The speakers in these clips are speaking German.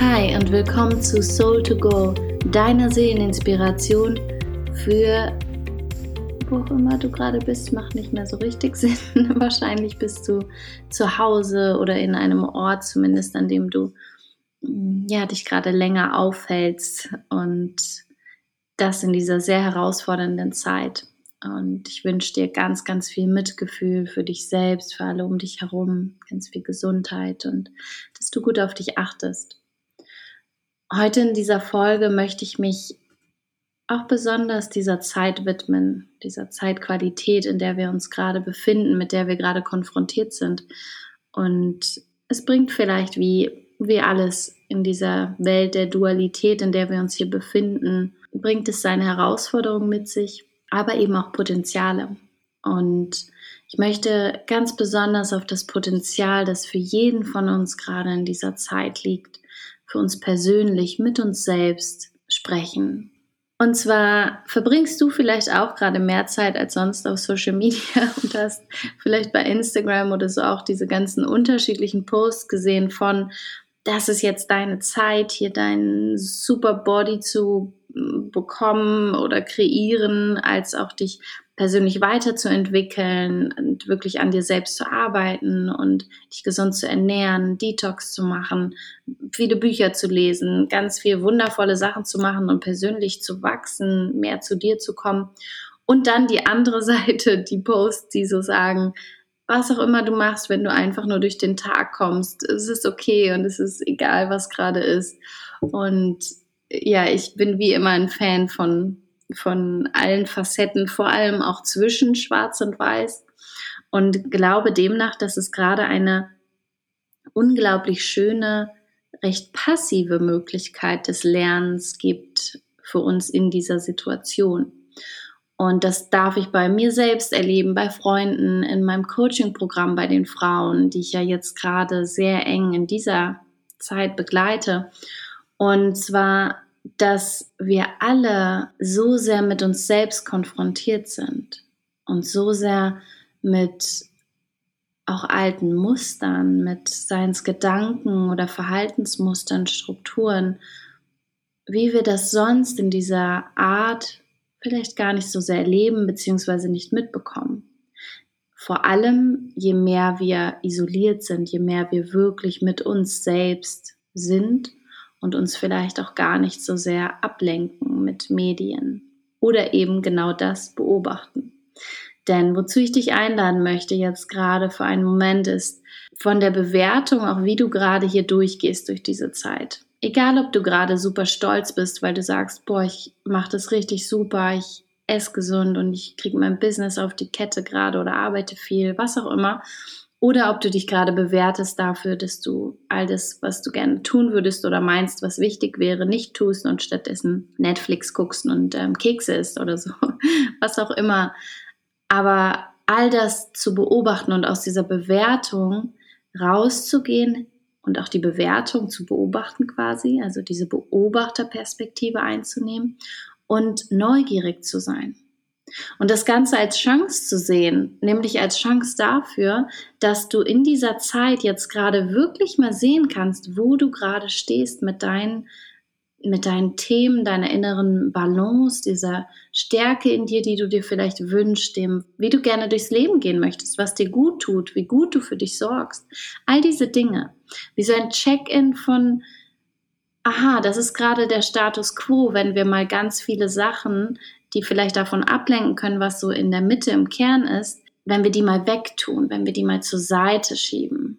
Hi und willkommen zu Soul to Go, deiner Seeleninspiration für wo auch immer du gerade bist, macht nicht mehr so richtig Sinn. Wahrscheinlich bist du zu Hause oder in einem Ort zumindest, an dem du mm, ja, dich gerade länger aufhältst und das in dieser sehr herausfordernden Zeit. Und ich wünsche dir ganz, ganz viel Mitgefühl für dich selbst, für alle um dich herum, ganz viel Gesundheit und dass du gut auf dich achtest. Heute in dieser Folge möchte ich mich auch besonders dieser Zeit widmen, dieser Zeitqualität, in der wir uns gerade befinden, mit der wir gerade konfrontiert sind. Und es bringt vielleicht wie, wie alles in dieser Welt der Dualität, in der wir uns hier befinden, bringt es seine Herausforderungen mit sich, aber eben auch Potenziale. Und ich möchte ganz besonders auf das Potenzial, das für jeden von uns gerade in dieser Zeit liegt, für uns persönlich mit uns selbst sprechen. Und zwar verbringst du vielleicht auch gerade mehr Zeit als sonst auf Social Media und hast vielleicht bei Instagram oder so auch diese ganzen unterschiedlichen Posts gesehen von, das ist jetzt deine Zeit, hier deinen super Body zu bekommen oder kreieren, als auch dich persönlich weiterzuentwickeln und wirklich an dir selbst zu arbeiten und dich gesund zu ernähren, Detox zu machen, viele Bücher zu lesen, ganz viel wundervolle Sachen zu machen und persönlich zu wachsen, mehr zu dir zu kommen. Und dann die andere Seite, die Posts, die so sagen, was auch immer du machst, wenn du einfach nur durch den Tag kommst, es ist okay und es ist egal, was gerade ist. Und ja, ich bin wie immer ein Fan von von allen Facetten, vor allem auch zwischen Schwarz und Weiß. Und glaube demnach, dass es gerade eine unglaublich schöne, recht passive Möglichkeit des Lernens gibt für uns in dieser Situation. Und das darf ich bei mir selbst erleben, bei Freunden, in meinem Coaching-Programm bei den Frauen, die ich ja jetzt gerade sehr eng in dieser Zeit begleite. Und zwar dass wir alle so sehr mit uns selbst konfrontiert sind und so sehr mit auch alten Mustern, mit Seinsgedanken oder Verhaltensmustern, Strukturen, wie wir das sonst in dieser Art vielleicht gar nicht so sehr erleben bzw. nicht mitbekommen. Vor allem, je mehr wir isoliert sind, je mehr wir wirklich mit uns selbst sind und uns vielleicht auch gar nicht so sehr ablenken mit Medien oder eben genau das beobachten. Denn wozu ich dich einladen möchte jetzt gerade für einen Moment ist von der Bewertung, auch wie du gerade hier durchgehst durch diese Zeit. Egal, ob du gerade super stolz bist, weil du sagst, boah, ich mache das richtig super, ich esse gesund und ich kriege mein Business auf die Kette gerade oder arbeite viel, was auch immer oder ob du dich gerade bewertest dafür, dass du all das, was du gerne tun würdest oder meinst, was wichtig wäre, nicht tust und stattdessen Netflix guckst und ähm, Kekse isst oder so, was auch immer. Aber all das zu beobachten und aus dieser Bewertung rauszugehen und auch die Bewertung zu beobachten quasi, also diese Beobachterperspektive einzunehmen und neugierig zu sein. Und das Ganze als Chance zu sehen, nämlich als Chance dafür, dass du in dieser Zeit jetzt gerade wirklich mal sehen kannst, wo du gerade stehst mit deinen, mit deinen Themen, deiner inneren Balance, dieser Stärke in dir, die du dir vielleicht wünschst, dem, wie du gerne durchs Leben gehen möchtest, was dir gut tut, wie gut du für dich sorgst. All diese Dinge. Wie so ein Check-in von, aha, das ist gerade der Status quo, wenn wir mal ganz viele Sachen die vielleicht davon ablenken können, was so in der Mitte im Kern ist, wenn wir die mal wegtun, wenn wir die mal zur Seite schieben.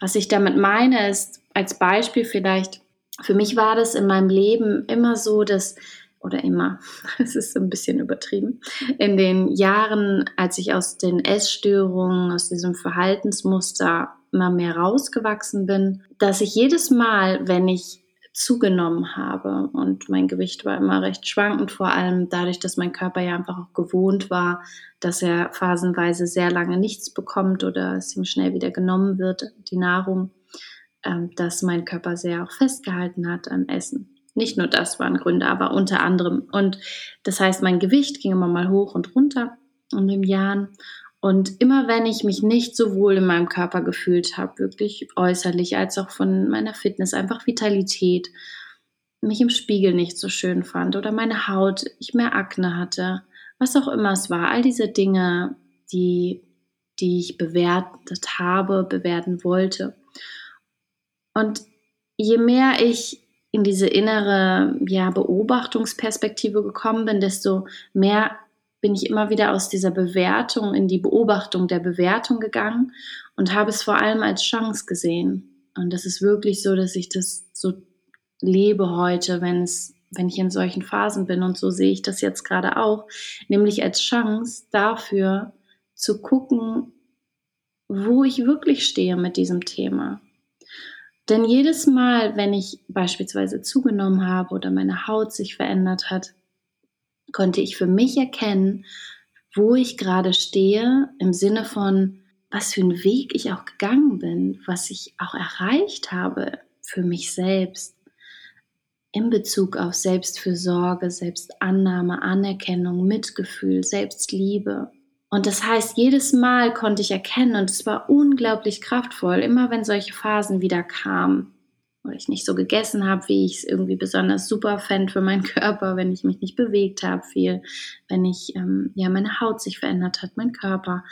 Was ich damit meine, ist als Beispiel vielleicht, für mich war das in meinem Leben immer so, dass, oder immer, es ist ein bisschen übertrieben, in den Jahren, als ich aus den Essstörungen, aus diesem Verhaltensmuster immer mehr rausgewachsen bin, dass ich jedes Mal, wenn ich zugenommen habe. Und mein Gewicht war immer recht schwankend, vor allem dadurch, dass mein Körper ja einfach auch gewohnt war, dass er phasenweise sehr lange nichts bekommt oder es ihm schnell wieder genommen wird, die Nahrung, ähm, dass mein Körper sehr auch festgehalten hat an Essen. Nicht nur das waren Gründe, aber unter anderem. Und das heißt, mein Gewicht ging immer mal hoch und runter in den Jahren. Und immer wenn ich mich nicht so wohl in meinem Körper gefühlt habe, wirklich äußerlich als auch von meiner Fitness, einfach Vitalität, mich im Spiegel nicht so schön fand oder meine Haut, ich mehr Akne hatte, was auch immer es war, all diese Dinge, die, die ich bewertet habe, bewerten wollte. Und je mehr ich in diese innere ja, Beobachtungsperspektive gekommen bin, desto mehr bin ich immer wieder aus dieser Bewertung in die Beobachtung der Bewertung gegangen und habe es vor allem als Chance gesehen. Und das ist wirklich so, dass ich das so lebe heute, wenn es wenn ich in solchen Phasen bin und so sehe ich das jetzt gerade auch, nämlich als Chance dafür zu gucken, wo ich wirklich stehe mit diesem Thema. Denn jedes Mal, wenn ich beispielsweise zugenommen habe oder meine Haut sich verändert hat, konnte ich für mich erkennen, wo ich gerade stehe, im Sinne von, was für einen Weg ich auch gegangen bin, was ich auch erreicht habe für mich selbst in Bezug auf Selbstfürsorge, Selbstannahme, Anerkennung, Mitgefühl, Selbstliebe. Und das heißt, jedes Mal konnte ich erkennen, und es war unglaublich kraftvoll, immer wenn solche Phasen wieder kamen, oder ich nicht so gegessen habe, wie ich es irgendwie besonders super fände für meinen Körper, wenn ich mich nicht bewegt habe viel, wenn ich, ähm, ja, meine Haut sich verändert hat, mein Körper.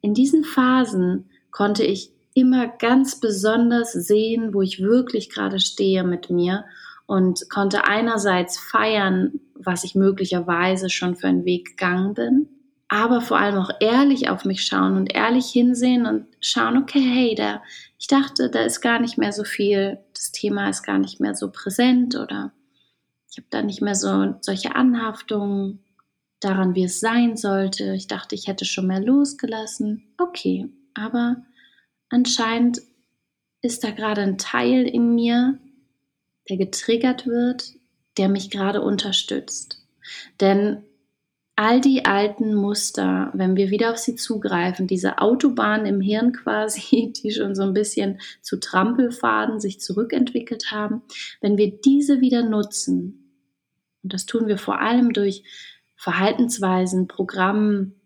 In diesen Phasen konnte ich immer ganz besonders sehen, wo ich wirklich gerade stehe mit mir und konnte einerseits feiern, was ich möglicherweise schon für einen Weg gegangen bin, aber vor allem auch ehrlich auf mich schauen und ehrlich hinsehen und schauen, okay, hey, da, ich dachte, da ist gar nicht mehr so viel, das Thema ist gar nicht mehr so präsent oder ich habe da nicht mehr so solche Anhaftungen daran, wie es sein sollte. Ich dachte, ich hätte schon mehr losgelassen. Okay, aber anscheinend ist da gerade ein Teil in mir, der getriggert wird, der mich gerade unterstützt. Denn all die alten Muster, wenn wir wieder auf sie zugreifen, diese Autobahn im Hirn quasi, die schon so ein bisschen zu Trampelfaden sich zurückentwickelt haben, wenn wir diese wieder nutzen, und das tun wir vor allem durch Verhaltensweisen, Programmen,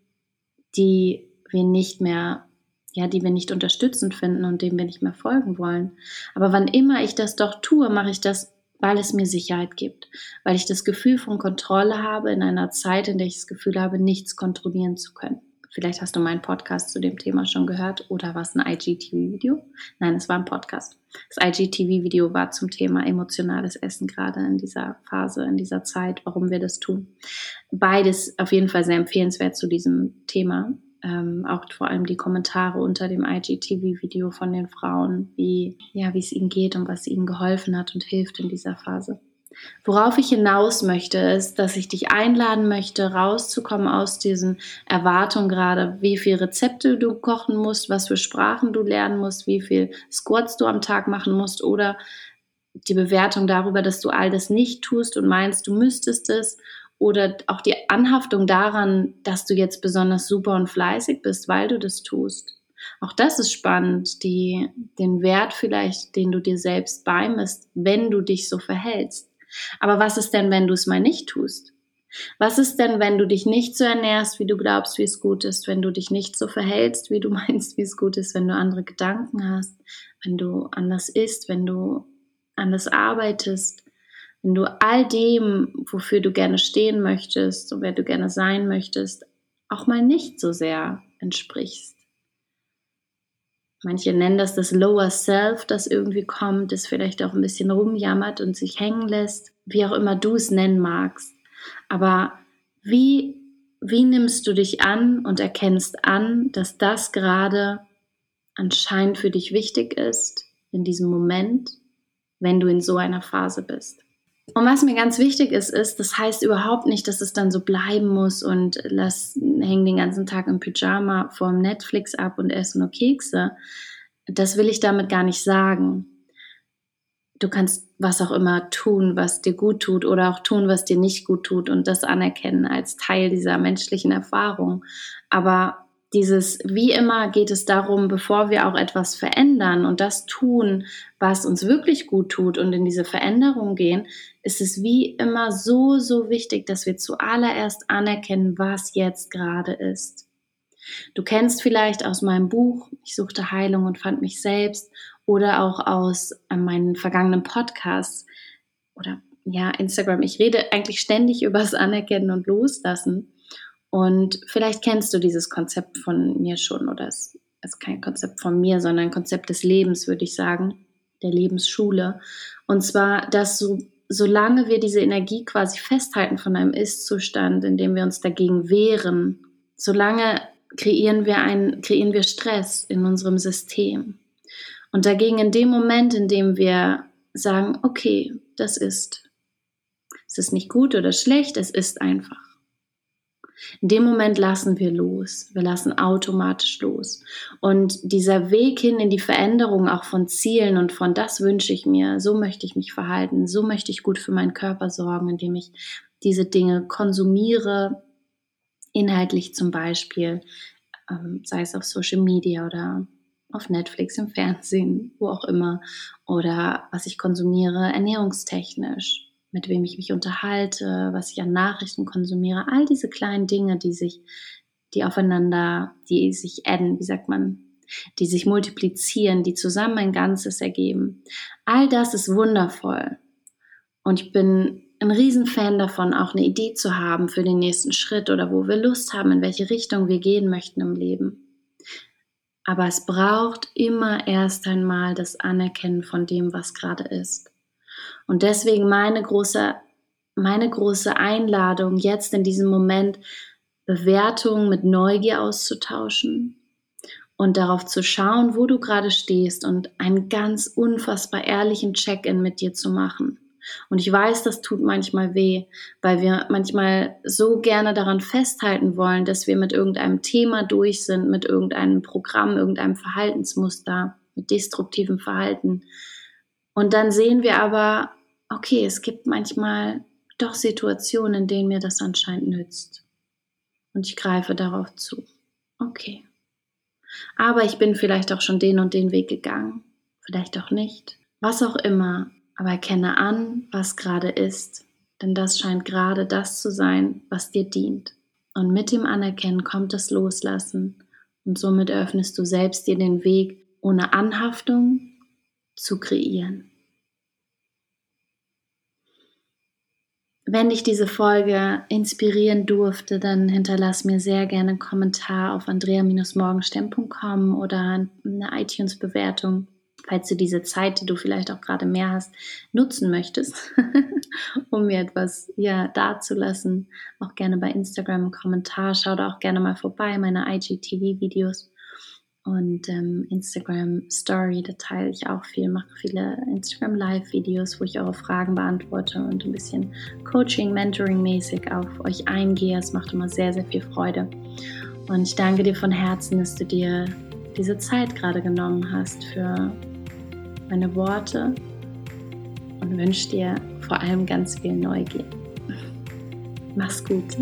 die wir nicht mehr, ja, die wir nicht unterstützend finden und denen wir nicht mehr folgen wollen. Aber wann immer ich das doch tue, mache ich das weil es mir Sicherheit gibt, weil ich das Gefühl von Kontrolle habe in einer Zeit, in der ich das Gefühl habe, nichts kontrollieren zu können. Vielleicht hast du meinen Podcast zu dem Thema schon gehört oder war es ein IGTV-Video? Nein, es war ein Podcast. Das IGTV-Video war zum Thema emotionales Essen, gerade in dieser Phase, in dieser Zeit, warum wir das tun. Beides auf jeden Fall sehr empfehlenswert zu diesem Thema ähm, auch vor allem die Kommentare unter dem IGTV-Video von den Frauen, wie, ja, wie es ihnen geht und was ihnen geholfen hat und hilft in dieser Phase. Worauf ich hinaus möchte, ist, dass ich dich einladen möchte, rauszukommen aus diesen Erwartungen gerade, wie viel Rezepte du kochen musst, was für Sprachen du lernen musst, wie viel Squats du am Tag machen musst oder die Bewertung darüber, dass du all das nicht tust und meinst, du müsstest es oder auch die Anhaftung daran, dass du jetzt besonders super und fleißig bist, weil du das tust. Auch das ist spannend, die, den Wert vielleicht, den du dir selbst beimisst, wenn du dich so verhältst. Aber was ist denn, wenn du es mal nicht tust? Was ist denn, wenn du dich nicht so ernährst, wie du glaubst, wie es gut ist, wenn du dich nicht so verhältst, wie du meinst, wie es gut ist, wenn du andere Gedanken hast, wenn du anders isst, wenn du anders arbeitest, wenn du all dem, wofür du gerne stehen möchtest und wer du gerne sein möchtest, auch mal nicht so sehr entsprichst. Manche nennen das das Lower Self, das irgendwie kommt, das vielleicht auch ein bisschen rumjammert und sich hängen lässt, wie auch immer du es nennen magst. Aber wie, wie nimmst du dich an und erkennst an, dass das gerade anscheinend für dich wichtig ist in diesem Moment, wenn du in so einer Phase bist? Und was mir ganz wichtig ist, ist, das heißt überhaupt nicht, dass es dann so bleiben muss und lass, häng den ganzen Tag im Pyjama vorm Netflix ab und esse nur Kekse. Das will ich damit gar nicht sagen. Du kannst was auch immer tun, was dir gut tut oder auch tun, was dir nicht gut tut und das anerkennen als Teil dieser menschlichen Erfahrung. Aber dieses, wie immer geht es darum, bevor wir auch etwas verändern und das tun, was uns wirklich gut tut und in diese Veränderung gehen, ist es wie immer so, so wichtig, dass wir zuallererst anerkennen, was jetzt gerade ist. Du kennst vielleicht aus meinem Buch Ich suchte Heilung und fand mich selbst oder auch aus äh, meinen vergangenen Podcasts oder ja, Instagram. Ich rede eigentlich ständig über das Anerkennen und Loslassen. Und vielleicht kennst du dieses Konzept von mir schon oder es ist kein Konzept von mir, sondern ein Konzept des Lebens, würde ich sagen, der Lebensschule. Und zwar, dass so, solange wir diese Energie quasi festhalten von einem Ist-Zustand, in dem wir uns dagegen wehren, solange kreieren wir, ein, kreieren wir Stress in unserem System. Und dagegen in dem Moment, in dem wir sagen, okay, das ist, es ist nicht gut oder schlecht, es ist einfach. In dem Moment lassen wir los. Wir lassen automatisch los. Und dieser Weg hin in die Veränderung auch von Zielen und von das wünsche ich mir, so möchte ich mich verhalten, so möchte ich gut für meinen Körper sorgen, indem ich diese Dinge konsumiere, inhaltlich zum Beispiel, ähm, sei es auf Social Media oder auf Netflix, im Fernsehen, wo auch immer, oder was ich konsumiere ernährungstechnisch, mit wem ich mich unterhalte, was ich an Nachrichten konsumiere, all diese kleinen Dinge, die sich, die aufeinander, die sich adden, wie sagt man, die sich multiplizieren, die zusammen ein Ganzes ergeben. All das ist wundervoll. Und ich bin ein Riesenfan davon, auch eine Idee zu haben für den nächsten Schritt oder wo wir Lust haben, in welche Richtung wir gehen möchten im Leben. Aber es braucht immer erst einmal das Anerkennen von dem, was gerade ist. Und deswegen meine große, meine große Einladung, jetzt in diesem Moment Bewertungen mit Neugier auszutauschen und darauf zu schauen, wo du gerade stehst und einen ganz unfassbar ehrlichen Check-in mit dir zu machen. Und ich weiß, das tut manchmal weh, weil wir manchmal so gerne daran festhalten wollen, dass wir mit irgendeinem Thema durch sind, mit irgendeinem Programm, irgendeinem Verhaltensmuster, mit destruktivem Verhalten. Und dann sehen wir aber, okay, es gibt manchmal doch Situationen, in denen mir das anscheinend nützt. Und ich greife darauf zu. Okay. Aber ich bin vielleicht auch schon den und den Weg gegangen. Vielleicht auch nicht. Was auch immer. Aber erkenne an, was gerade ist, denn das scheint gerade das zu sein, was dir dient. Und mit dem Anerkennen kommt das Loslassen und somit öffnest du selbst dir den Weg, ohne Anhaftung zu kreieren. Wenn dich diese Folge inspirieren durfte, dann hinterlass mir sehr gerne einen Kommentar auf andrea-morgenstern.com oder eine iTunes-Bewertung falls du diese Zeit, die du vielleicht auch gerade mehr hast, nutzen möchtest, um mir etwas ja, dazulassen, auch gerne bei Instagram einen Kommentar. Schau da auch gerne mal vorbei, meine IGTV-Videos und ähm, Instagram Story, da teile ich auch viel, mache viele Instagram Live-Videos, wo ich eure Fragen beantworte und ein bisschen Coaching, Mentoring-mäßig auf euch eingehe. Es macht immer sehr, sehr viel Freude. Und ich danke dir von Herzen, dass du dir diese Zeit gerade genommen hast für meine Worte und wünsche dir vor allem ganz viel Neugier. Mach's gut.